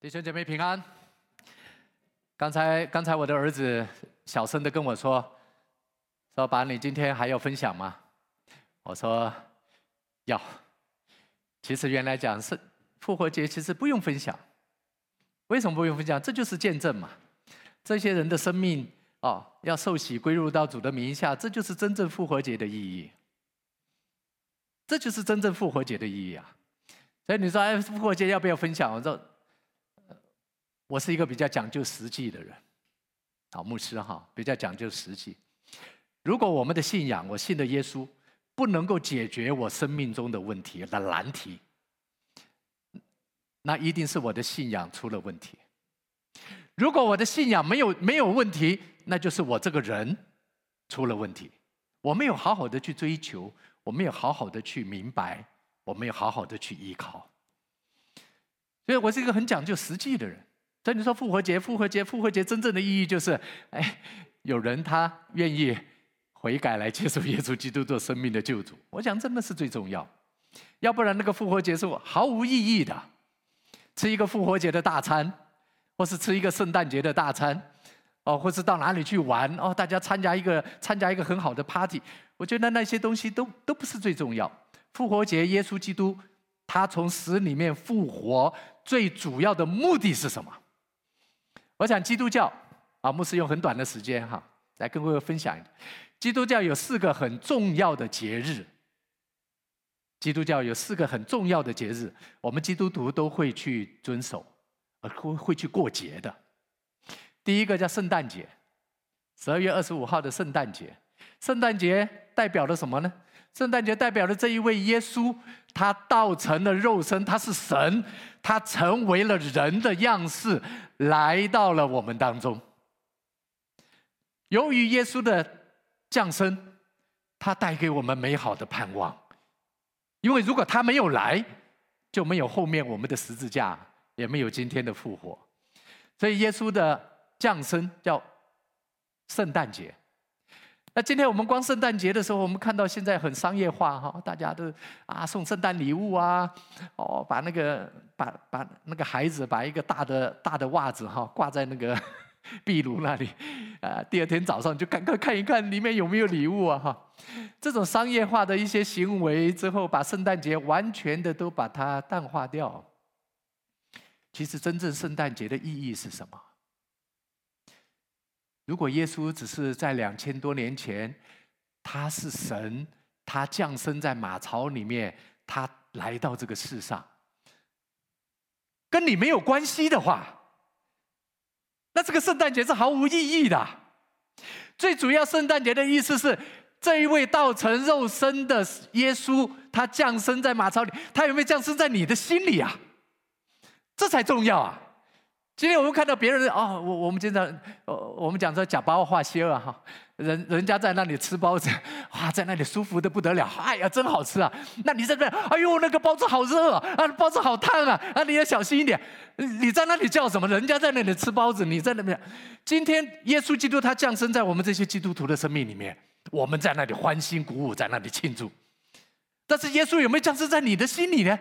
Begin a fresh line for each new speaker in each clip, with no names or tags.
弟兄姐妹平安。刚才刚才我的儿子小声的跟我说：“说爸，你今天还要分享吗？”我说：“要。”其实原来讲是复活节，其实不用分享。为什么不用分享？这就是见证嘛。这些人的生命哦，要受洗归入到主的名下，这就是真正复活节的意义。这就是真正复活节的意义啊！所以你说，哎，复活节要不要分享？我说。我是一个比较讲究实际的人，好牧师哈，比较讲究实际。如果我们的信仰，我信的耶稣，不能够解决我生命中的问题的难题，那一定是我的信仰出了问题。如果我的信仰没有没有问题，那就是我这个人出了问题。我没有好好的去追求，我没有好好的去明白，我没有好好的去依靠。所以我是一个很讲究实际的人。所以你说复活节，复活节，复活节真正的意义就是，哎，有人他愿意悔改来接受耶稣基督做生命的救主。我想真的是最重要，要不然那个复活节是毫无意义的，吃一个复活节的大餐，或是吃一个圣诞节的大餐，哦，或是到哪里去玩哦，大家参加一个参加一个很好的 party，我觉得那些东西都都不是最重要。复活节，耶稣基督他从死里面复活，最主要的目的是什么？我想基督教啊，牧师用很短的时间哈，来跟各位分享一下。基督教有四个很重要的节日。基督教有四个很重要的节日，我们基督徒都会去遵守，呃，会会去过节的。第一个叫圣诞节，十二月二十五号的圣诞节。圣诞节代表了什么呢？圣诞节代表着这一位耶稣，他道成了肉身，他是神，他成为了人的样式。来到了我们当中。由于耶稣的降生，他带给我们美好的盼望。因为如果他没有来，就没有后面我们的十字架，也没有今天的复活。所以耶稣的降生叫圣诞节。那今天我们光圣诞节的时候，我们看到现在很商业化哈，大家都啊送圣诞礼物啊，哦把那个把把那个孩子把一个大的大的袜子哈挂在那个 壁炉那里，啊第二天早上就赶快看一看里面有没有礼物啊哈，这种商业化的一些行为之后，把圣诞节完全的都把它淡化掉。其实真正圣诞节的意义是什么？如果耶稣只是在两千多年前，他是神，他降生在马槽里面，他来到这个世上，跟你没有关系的话，那这个圣诞节是毫无意义的。最主要，圣诞节的意思是，这一位道成肉身的耶稣，他降生在马槽里，他有没有降生在你的心里啊？这才重要啊！今天我们看到别人哦，我我们经常，我们讲说假包话些啊哈，人人家在那里吃包子，哇，在那里舒服的不得了，哎呀，真好吃啊！那你在那，哎呦，那个包子好热啊，啊，包子好烫啊，啊，你要小心一点。你在那里叫什么？人家在那里吃包子，你在那边。今天耶稣基督他降生在我们这些基督徒的生命里面，我们在那里欢欣鼓舞，在那里庆祝。但是耶稣有没有降生在你的心里呢？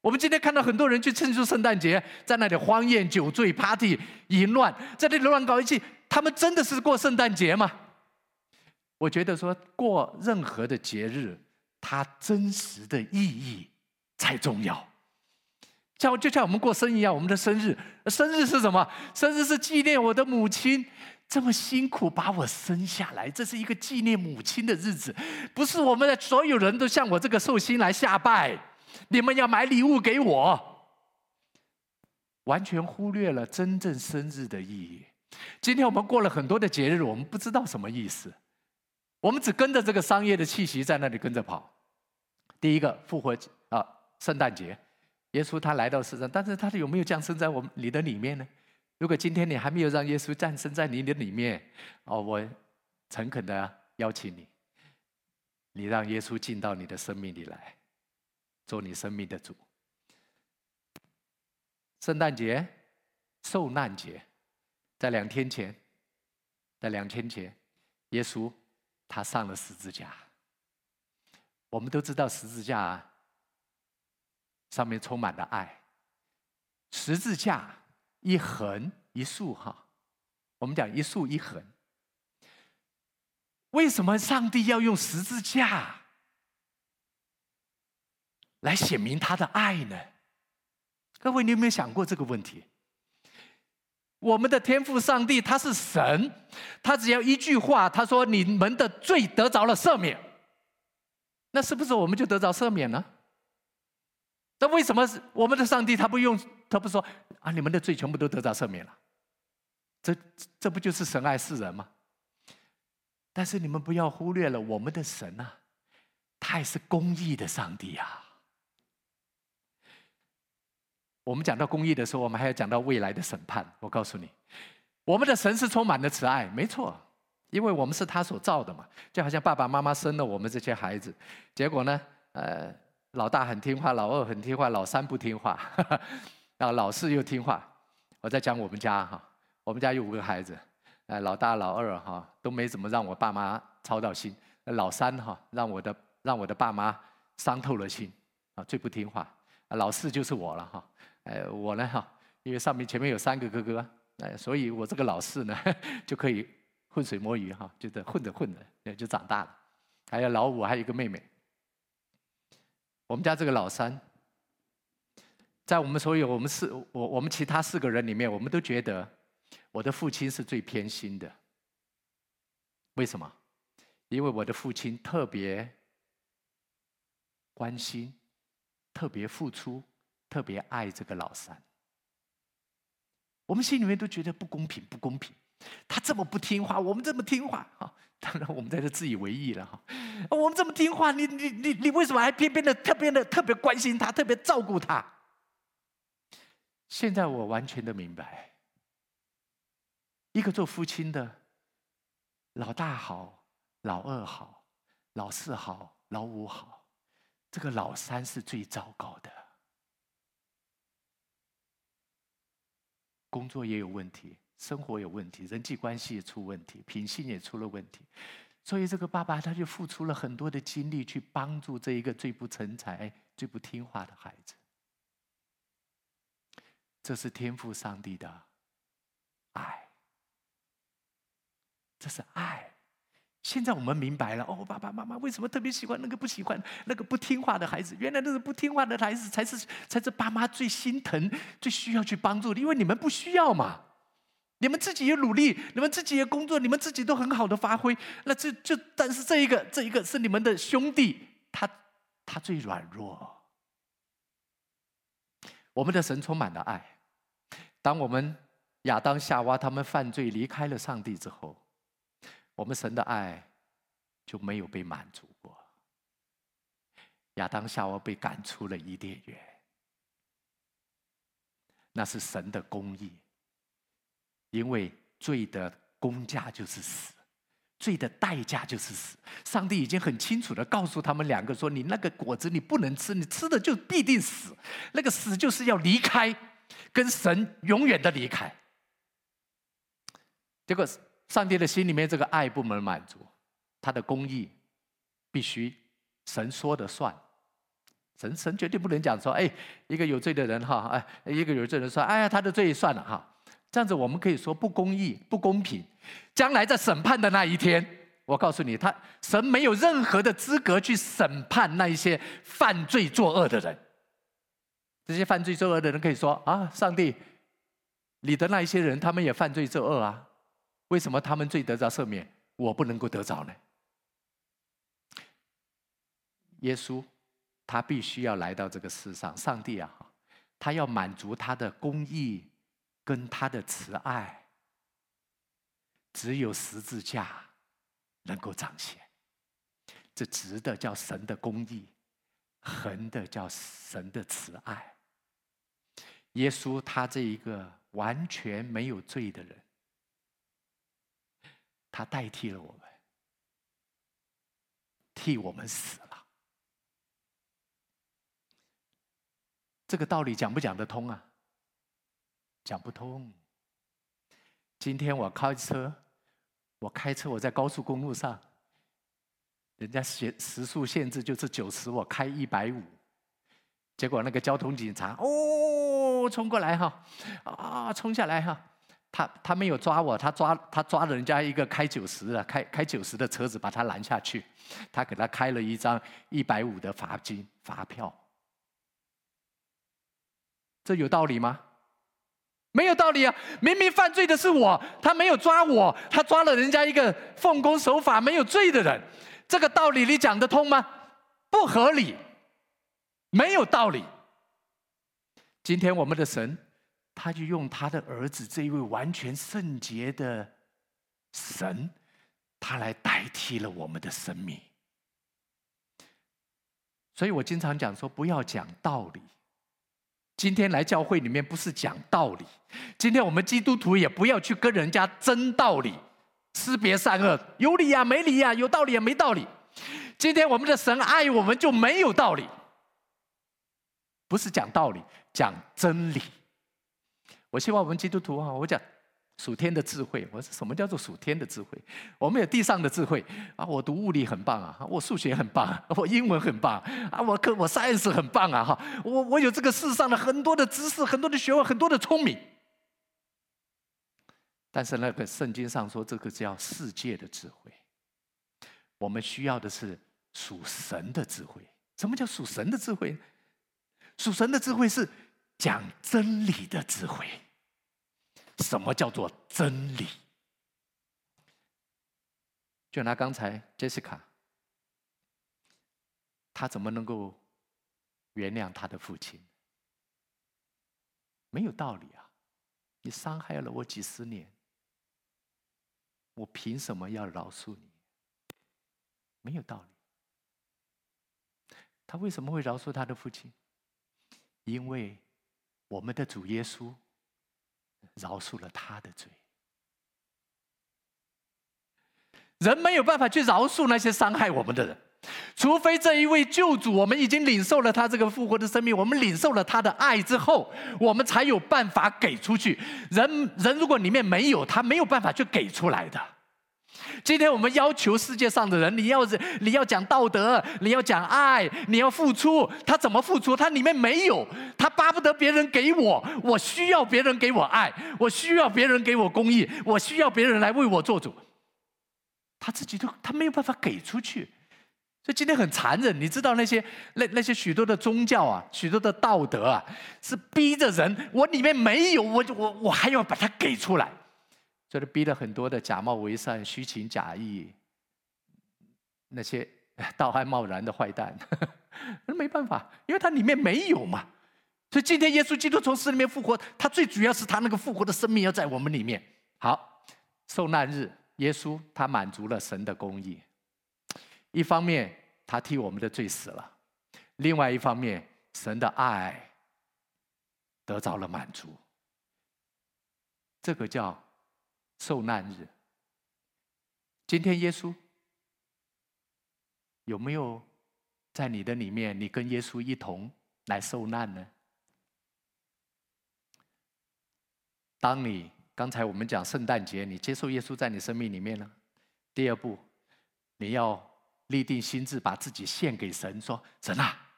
我们今天看到很多人去庆祝圣诞节，在那里欢宴、酒醉、party、淫乱，在那里乱搞一气。他们真的是过圣诞节吗？我觉得说过任何的节日，它真实的意义才重要。像就像我们过生日一样，我们的生日，生日是什么？生日是纪念我的母亲这么辛苦把我生下来，这是一个纪念母亲的日子，不是我们的所有人都像我这个寿星来下拜。你们要买礼物给我，完全忽略了真正生日的意义。今天我们过了很多的节日，我们不知道什么意思，我们只跟着这个商业的气息在那里跟着跑。第一个复活节啊，圣诞节，耶稣他来到世上，但是他有没有降生在我们你的里面呢？如果今天你还没有让耶稣降生在你的里面，哦，我诚恳的邀请你，你让耶稣进到你的生命里来。做你生命的主。圣诞节、受难节，在两天前，在两天前，耶稣他上了十字架。我们都知道十字架上面充满了爱，十字架一横一竖哈，我们讲一竖一横。为什么上帝要用十字架来显明他的爱呢？各位，你有没有想过这个问题？我们的天父上帝他是神，他只要一句话，他说：“你们的罪得着了赦免。”那是不是我们就得着赦免呢？那为什么我们的上帝他不用，他不说啊？你们的罪全部都得着赦免了？这这不就是神爱世人吗？但是你们不要忽略了我们的神啊，他也是公义的上帝啊。我们讲到公义的时候，我们还要讲到未来的审判。我告诉你，我们的神是充满了慈爱，没错，因为我们是他所造的嘛。就好像爸爸妈妈生了我们这些孩子，结果呢，呃，老大很听话，老二很听话，老三不听话，然后老四又听话。我在讲我们家哈，我们家有五个孩子，呃，老大、老二哈都没怎么让我爸妈操到心，老三哈让我的让我的爸妈伤透了心啊，最不听话，老四就是我了哈。哎，我呢哈，因为上面前面有三个哥哥，哎，所以我这个老四呢 就可以浑水摸鱼哈，就这混着混着也就长大了。还有老五，还有一个妹妹。我们家这个老三，在我们所有我们四我我们其他四个人里面，我们都觉得我的父亲是最偏心的。为什么？因为我的父亲特别关心，特别付出。特别爱这个老三，我们心里面都觉得不公平，不公平。他这么不听话，我们这么听话啊！当然，我们在这自以为意了哈。我们这么听话，你你你你为什么还偏偏的特别的特别关心他，特别照顾他？现在我完全的明白，一个做父亲的，老大好，老二好，老四好，老五好，这个老三是最糟糕的。工作也有问题，生活有问题，人际关系也出问题，品性也出了问题，所以这个爸爸他就付出了很多的精力去帮助这一个最不成才、最不听话的孩子。这是天赋上帝的爱，这是爱。现在我们明白了哦，爸爸妈妈为什么特别喜欢那个不喜欢那个不听话的孩子？原来那个不听话的孩子才是才是爸妈最心疼、最需要去帮助的，因为你们不需要嘛，你们自己也努力，你们自己也工作，你们自己都很好的发挥。那这就但是这一个这一个是你们的兄弟，他他最软弱。我们的神充满了爱。当我们亚当夏娃他们犯罪离开了上帝之后。我们神的爱就没有被满足过。亚当夏娃被赶出了伊甸园，那是神的公义，因为罪的工价就是死，罪的代价就是死。上帝已经很清楚地告诉他们两个说：“你那个果子你不能吃，你吃的就必定死。那个死就是要离开，跟神永远的离开。”结果。上帝的心里面这个爱不能满足，他的公义必须神说的算，神神绝对不能讲说，哎，一个有罪的人哈，哎，一个有罪的人说，哎呀，他的罪算了哈，这样子我们可以说不公义、不公平。将来在审判的那一天，我告诉你，他神没有任何的资格去审判那一些犯罪作恶的人。这些犯罪作恶的人可以说啊，上帝，你的那一些人，他们也犯罪作恶啊。为什么他们罪得着赦免，我不能够得着呢？耶稣，他必须要来到这个世上。上帝啊，他要满足他的公义跟他的慈爱，只有十字架能够彰显。这直的叫神的公义，横的叫神的慈爱。耶稣，他这一个完全没有罪的人。他代替了我们，替我们死了。这个道理讲不讲得通啊？讲不通。今天我开车，我开车，我在高速公路上，人家限时速限制就是九十，我开一百五，结果那个交通警察哦，冲过来哈，啊，冲下来哈。他他没有抓我，他抓他抓了人家一个开九十的开开九十的车子，把他拦下去。他给他开了一张一百五的罚金罚票。这有道理吗？没有道理啊！明明犯罪的是我，他没有抓我，他抓了人家一个奉公守法没有罪的人。这个道理你讲得通吗？不合理，没有道理。今天我们的神。他就用他的儿子这一位完全圣洁的神，他来代替了我们的生命。所以我经常讲说，不要讲道理。今天来教会里面不是讲道理，今天我们基督徒也不要去跟人家争道理，识别善恶，有理呀、啊、没理呀、啊，有道理呀、啊、没道理。今天我们的神爱我们就没有道理，不是讲道理，讲真理。我希望我们基督徒啊，我讲属天的智慧。我说什么叫做属天的智慧？我们有地上的智慧啊，我读物理很棒啊，我数学很棒，我英文很棒啊，我科我 science 很棒啊哈，我我有这个世上的很多的知识，很多的学问，很多的聪明。但是那个圣经上说，这个叫世界的智慧。我们需要的是属神的智慧。什么叫属神的智慧？属神的智慧是。讲真理的智慧，什么叫做真理？就拿刚才 Jessica，她怎么能够原谅她的父亲？没有道理啊！你伤害了我几十年，我凭什么要饶恕你？没有道理。他为什么会饶恕他的父亲？因为。我们的主耶稣饶恕了他的罪。人没有办法去饶恕那些伤害我们的人，除非这一位救主，我们已经领受了他这个复活的生命，我们领受了他的爱之后，我们才有办法给出去。人人如果里面没有，他没有办法去给出来的。今天我们要求世界上的人，你要你要讲道德，你要讲爱，你要付出。他怎么付出？他里面没有，他巴不得别人给我，我需要别人给我爱，我需要别人给我公益，我需要别人来为我做主。他自己都他没有办法给出去，所以今天很残忍。你知道那些那那些许多的宗教啊，许多的道德啊，是逼着人，我里面没有，我我我还要把它给出来。就是逼了很多的假冒为善、虚情假意，那些道貌岸然的坏蛋，那没办法，因为他里面没有嘛。所以今天耶稣基督从死里面复活，他最主要是他那个复活的生命要在我们里面。好，受难日，耶稣他满足了神的公义，一方面他替我们的罪死了，另外一方面神的爱得到了满足，这个叫。受难日，今天耶稣有没有在你的里面？你跟耶稣一同来受难呢？当你刚才我们讲圣诞节，你接受耶稣在你生命里面呢？第二步，你要立定心志，把自己献给神，说：“神啊，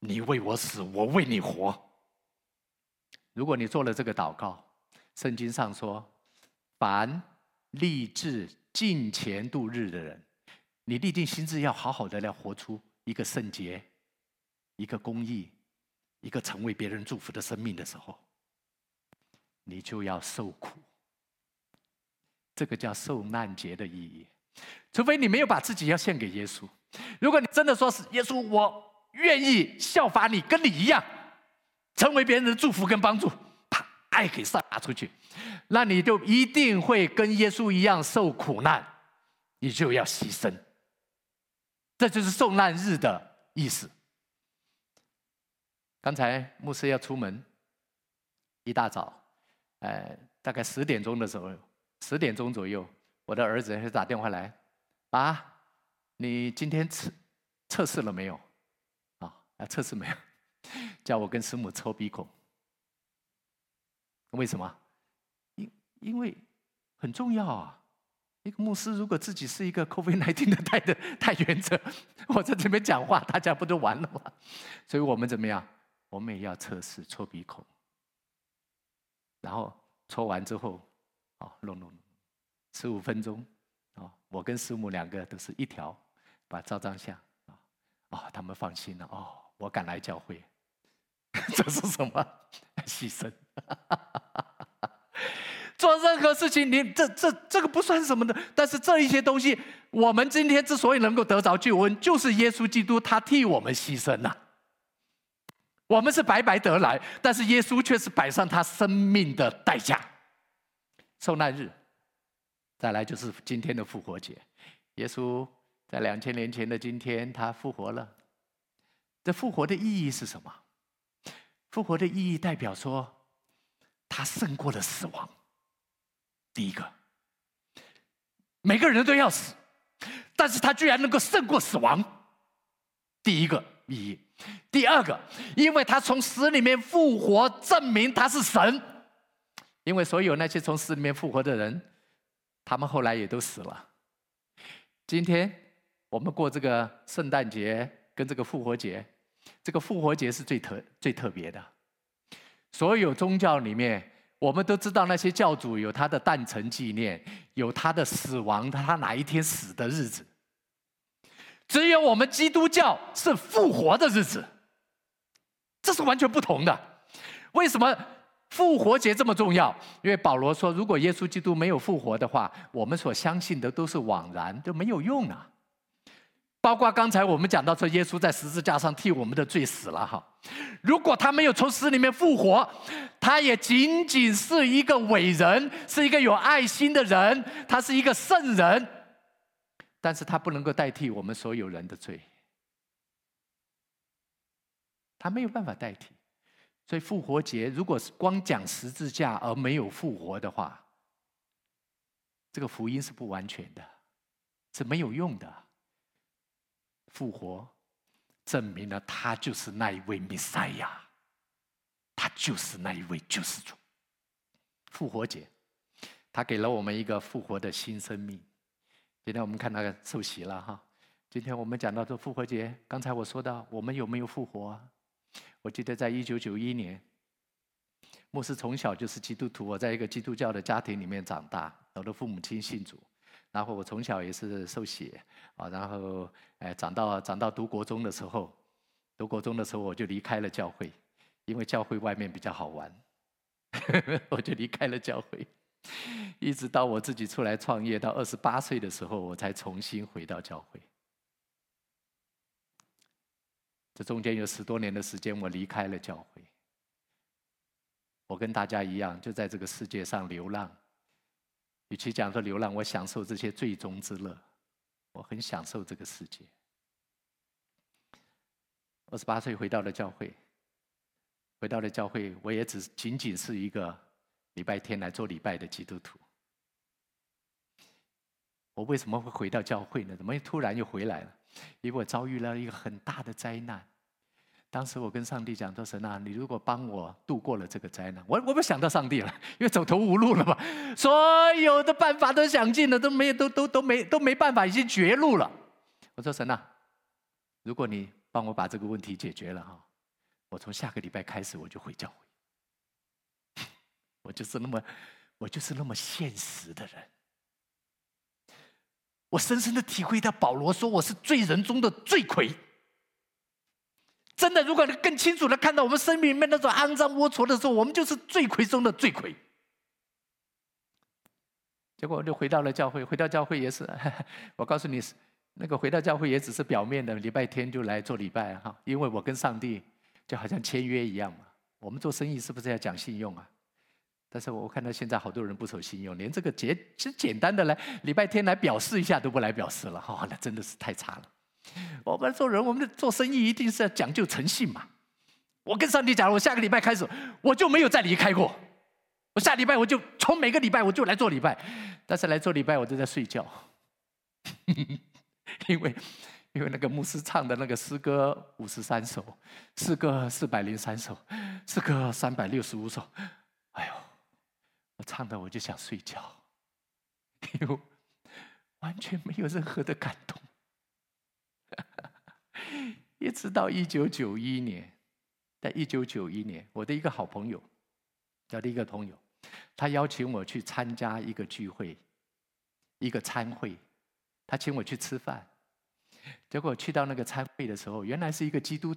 你为我死，我为你活。”如果你做了这个祷告，圣经上说。凡立志敬虔度日的人，你立定心志要好好的来活出一个圣洁、一个公义、一个成为别人祝福的生命的时候，你就要受苦。这个叫受难节的意义。除非你没有把自己要献给耶稣，如果你真的说是耶稣，我愿意效法你，跟你一样，成为别人的祝福跟帮助，爱给撒出去。那你就一定会跟耶稣一样受苦难，你就要牺牲。这就是受难日的意思。刚才牧师要出门，一大早，呃，大概十点钟的时候，十点钟左右，我的儿子就打电话来，啊，你今天测测试了没有？啊，测试没有？叫我跟师母抽鼻孔。为什么？因因为很重要啊！一个牧师如果自己是一个 COVID-19 的带的 带原者，我在这边讲话，大家不都完了吗？所以我们怎么样？我们也要测试，抽鼻孔，然后搓完之后，哦，弄弄弄，十五分钟，哦，我跟师母两个都是一条，把照张相，啊，哦，他们放心了，哦，我敢来教会，这是什么牺牲？做任何事情，你这这这个不算什么的，但是这一些东西，我们今天之所以能够得着救恩，就是耶稣基督他替我们牺牲了。我们是白白得来，但是耶稣却是摆上他生命的代价。受难日，再来就是今天的复活节。耶稣在两千年前的今天，他复活了。这复活的意义是什么？复活的意义代表说，他胜过了死亡。第一个，每个人都要死，但是他居然能够胜过死亡。第一个意义。第二个，因为他从死里面复活，证明他是神。因为所有那些从死里面复活的人，他们后来也都死了。今天我们过这个圣诞节跟这个复活节，这个复活节是最特最特别的。所有宗教里面，我们都知道那些教主有他的诞辰纪念，有他的死亡，他哪一天死的日子。只有我们基督教是复活的日子，这是完全不同的。为什么复活节这么重要？因为保罗说，如果耶稣基督没有复活的话，我们所相信的都是枉然，都没有用啊。包括刚才我们讲到说，耶稣在十字架上替我们的罪死了哈。如果他没有从死里面复活，他也仅仅是一个伟人，是一个有爱心的人，他是一个圣人。但是他不能够代替我们所有人的罪，他没有办法代替。所以复活节如果是光讲十字架而没有复活的话，这个福音是不完全的，是没有用的。复活证明了他就是那一位弥赛亚，他就是那一位救世主。复活节，他给了我们一个复活的新生命。今天我们看那个受洗了哈。今天我们讲到这复活节，刚才我说到我们有没有复活啊？我记得在一九九一年，牧师从小就是基督徒，我在一个基督教的家庭里面长大，我的父母亲信主，然后我从小也是受洗啊，然后哎长到长到读国中的时候，读国中的时候我就离开了教会，因为教会外面比较好玩，我就离开了教会。一直到我自己出来创业，到二十八岁的时候，我才重新回到教会。这中间有十多年的时间，我离开了教会。我跟大家一样，就在这个世界上流浪。与其讲说流浪，我享受这些最终之乐，我很享受这个世界。二十八岁回到了教会，回到了教会，我也只仅仅是一个。礼拜天来做礼拜的基督徒，我为什么会回到教会呢？怎么突然又回来了？因为我遭遇了一个很大的灾难。当时我跟上帝讲说：“神啊，你如果帮我度过了这个灾难，我我不想到上帝了，因为走投无路了嘛，所有的办法都想尽了，都没有都都都没都没办法，已经绝路了。”我说：“神啊，如果你帮我把这个问题解决了哈，我从下个礼拜开始我就回教会。”我就是那么，我就是那么现实的人。我深深的体会到保罗说我是罪人中的罪魁。真的，如果你更清楚的看到我们生命里面那种肮脏龌龊的时候，我们就是罪魁中的罪魁。结果就回到了教会，回到教会也是，我告诉你，那个回到教会也只是表面的，礼拜天就来做礼拜哈，因为我跟上帝就好像签约一样嘛。我们做生意是不是要讲信用啊？但是我看到现在好多人不守信用，连这个简其实简单的来礼拜天来表示一下都不来表示了，哈，那真的是太差了。我们做人，我们的做生意一定是要讲究诚信嘛。我跟上帝讲，我下个礼拜开始我就没有再离开过，我下礼拜我就从每个礼拜我就来做礼拜，但是来做礼拜我都在睡觉，因为因为那个牧师唱的那个诗歌五十三首，诗歌四百零三首，诗歌三百六十五首，哎呦。我唱的我就想睡觉，因为完全没有任何的感动。一直到一九九一年，在一九九一年，我的一个好朋友，交的一个朋友，他邀请我去参加一个聚会，一个餐会，他请我去吃饭。结果去到那个餐会的时候，原来是一个基督，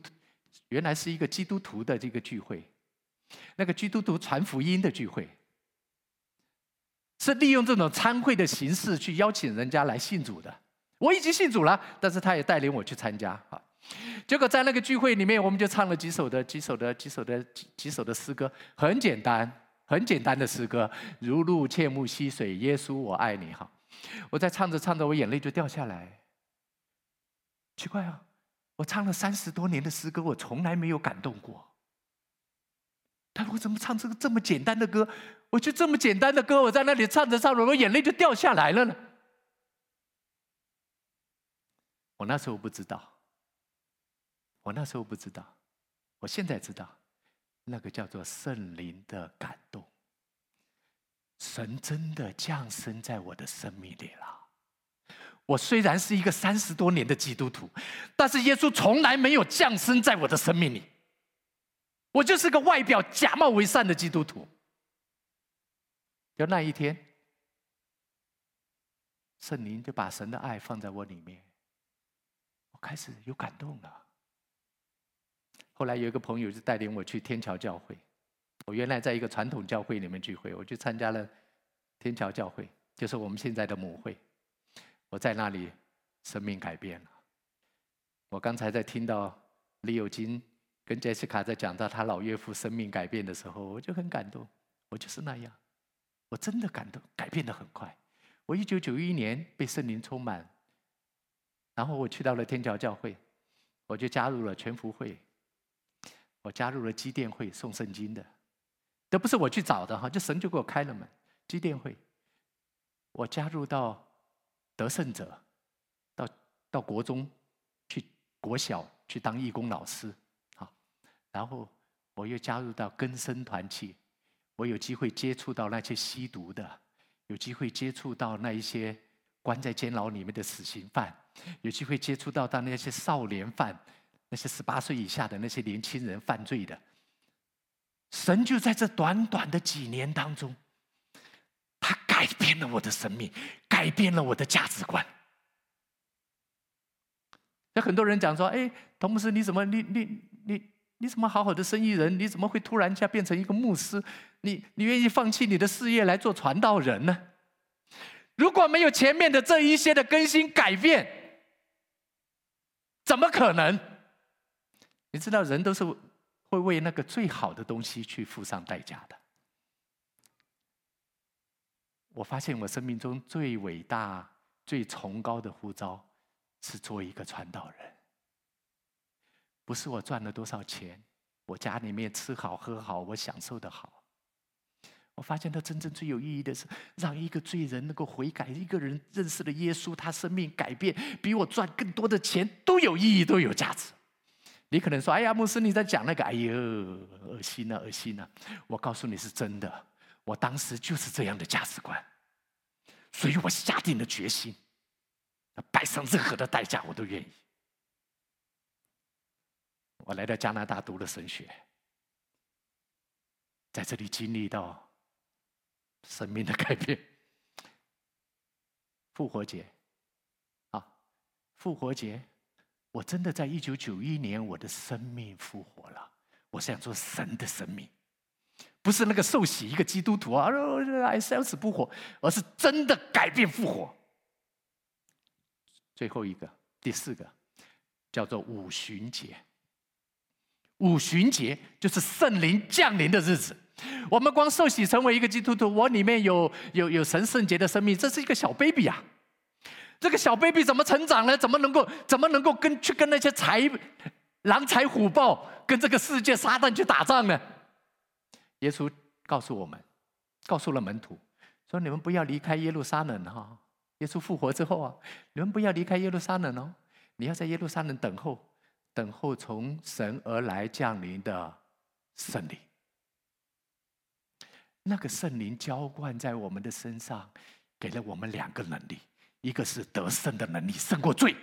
原来是一个基督徒的这个聚会，那个基督徒传福音的聚会，是利用这种餐会的形式去邀请人家来信主的。我已经信主了，但是他也带领我去参加啊。结果在那个聚会里面，我们就唱了几首的、几首的、几首的、几几首的诗歌，很简单、很简单的诗歌，如露切慕溪水，耶稣我爱你哈。我在唱着唱着，我眼泪就掉下来。奇怪啊，我唱了三十多年的诗歌，我从来没有感动过。但我怎么唱这个这么简单的歌？我就这么简单的歌，我在那里唱着唱着，我眼泪就掉下来了呢？我那时候不知道，我那时候不知道，我现在知道，那个叫做圣灵的感动，神真的降生在我的生命里了。我虽然是一个三十多年的基督徒，但是耶稣从来没有降生在我的生命里，我就是个外表假冒为善的基督徒。就那一天，圣灵就把神的爱放在我里面。我开始有感动了。后来有一个朋友就带领我去天桥教会。我原来在一个传统教会里面聚会，我去参加了天桥教会，就是我们现在的母会。我在那里，生命改变了。我刚才在听到李友金跟杰西卡在讲到他老岳父生命改变的时候，我就很感动。我就是那样，我真的感动，改变的很快。我一九九一年被圣灵充满。然后我去到了天桥教会，我就加入了全福会，我加入了基甸会送圣经的，都不是我去找的哈，就神就给我开了门。基甸会，我加入到得胜者，到到国中去国小去当义工老师，啊，然后我又加入到根生团契，我有机会接触到那些吸毒的，有机会接触到那一些关在监牢里面的死刑犯。有机会接触到到那些少年犯，那些十八岁以下的那些年轻人犯罪的，神就在这短短的几年当中，他改变了我的生命，改变了我的价值观。有很多人讲说：“哎，童牧师，你怎么你你你你怎么好好的生意人，你怎么会突然一下变成一个牧师？你你愿意放弃你的事业来做传道人呢？如果没有前面的这一些的更新改变。”怎么可能？你知道，人都是会为那个最好的东西去付上代价的。我发现我生命中最伟大、最崇高的呼召是做一个传道人。不是我赚了多少钱，我家里面吃好喝好，我享受的好。我发现他真正最有意义的是，让一个罪人能够悔改，一个人认识了耶稣，他生命改变，比我赚更多的钱都有意义，都有价值。你可能说：“哎呀，牧师你在讲那个，哎呦，恶心呐，恶心呐！”我告诉你是真的，我当时就是这样的价值观，所以我下定了决心，要摆上任何的代价我都愿意。我来到加拿大读了神学，在这里经历到。生命的改变，复活节，啊，复活节，我真的在一九九一年，我的生命复活了。我想做神的生命，不是那个受洗一个基督徒啊，还是要死不活，而是真的改变复活。最后一个，第四个，叫做五旬节。五旬节就是圣灵降临的日子。我们光受洗成为一个基督徒，我里面有有有神圣洁的生命，这是一个小 baby 啊。这个小 baby 怎么成长呢？怎么能够怎么能够跟去跟那些财狼豺虎豹，跟这个世界撒旦去打仗呢？耶稣告诉我们，告诉了门徒，说你们不要离开耶路撒冷哈。耶稣复活之后啊，你们不要离开耶路撒冷哦，你要在耶路撒冷等候，等候从神而来降临的圣灵。那个圣灵浇灌在我们的身上，给了我们两个能力：一个是得胜的能力，胜过罪；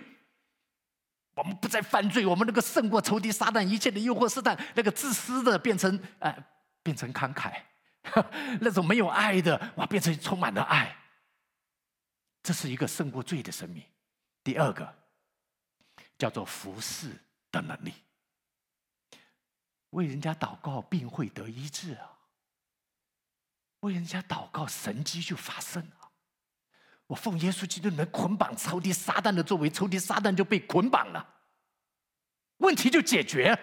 我们不再犯罪，我们那个胜过仇敌撒旦一切的诱惑，试探那个自私的变成呃变成慷慨，那种没有爱的，哇，变成充满了爱。这是一个胜过罪的生命。第二个叫做服侍的能力，为人家祷告，病会得医治啊！为人家祷告，神迹就发生了。我奉耶稣基督能捆绑仇敌撒旦的作为，仇敌撒旦就被捆绑了，问题就解决。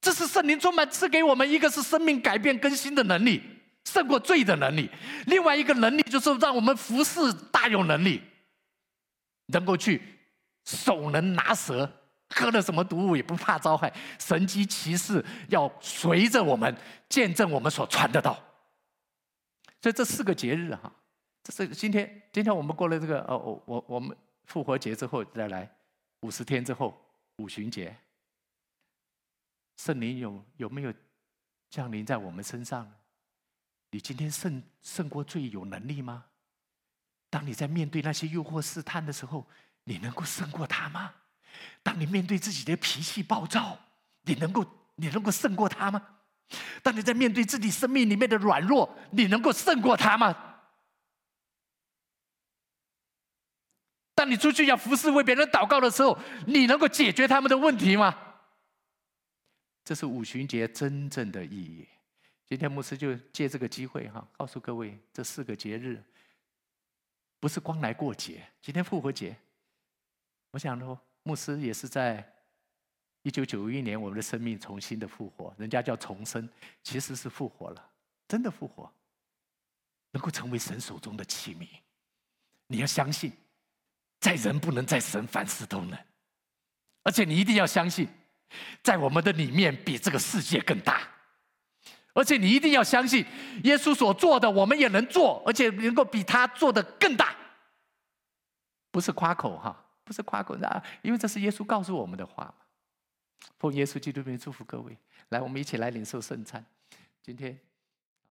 这是圣灵充满赐给我们，一个是生命改变更新的能力，胜过罪的能力；另外一个能力就是让我们服侍大有能力，能够去手能拿蛇，喝了什么毒物也不怕遭害，神迹奇事要随着我们见证我们所传的道。所以这四个节日哈，这是今天今天我们过了这个哦，我我我们复活节之后再来五十天之后五旬节。圣灵有有没有降临在我们身上？你今天胜胜过罪有能力吗？当你在面对那些诱惑试探的时候，你能够胜过他吗？当你面对自己的脾气暴躁，你能够你能够胜过他吗？当你在面对自己生命里面的软弱，你能够胜过他吗？当你出去要服侍为别人祷告的时候，你能够解决他们的问题吗？这是五旬节真正的意义。今天牧师就借这个机会哈，告诉各位，这四个节日不是光来过节。今天复活节，我想说，牧师也是在一九九一年，我们的生命重新的复活，人家叫重生，其实是复活了，真的复活，能够成为神手中的器皿。你要相信，在人不能，在神凡事都能，而且你一定要相信。在我们的里面，比这个世界更大，而且你一定要相信，耶稣所做的，我们也能做，而且能够比他做的更大。不是夸口哈，不是夸口啊，因为这是耶稣告诉我们的话。奉耶稣基督名祝福各位，来，我们一起来领受圣餐。今天。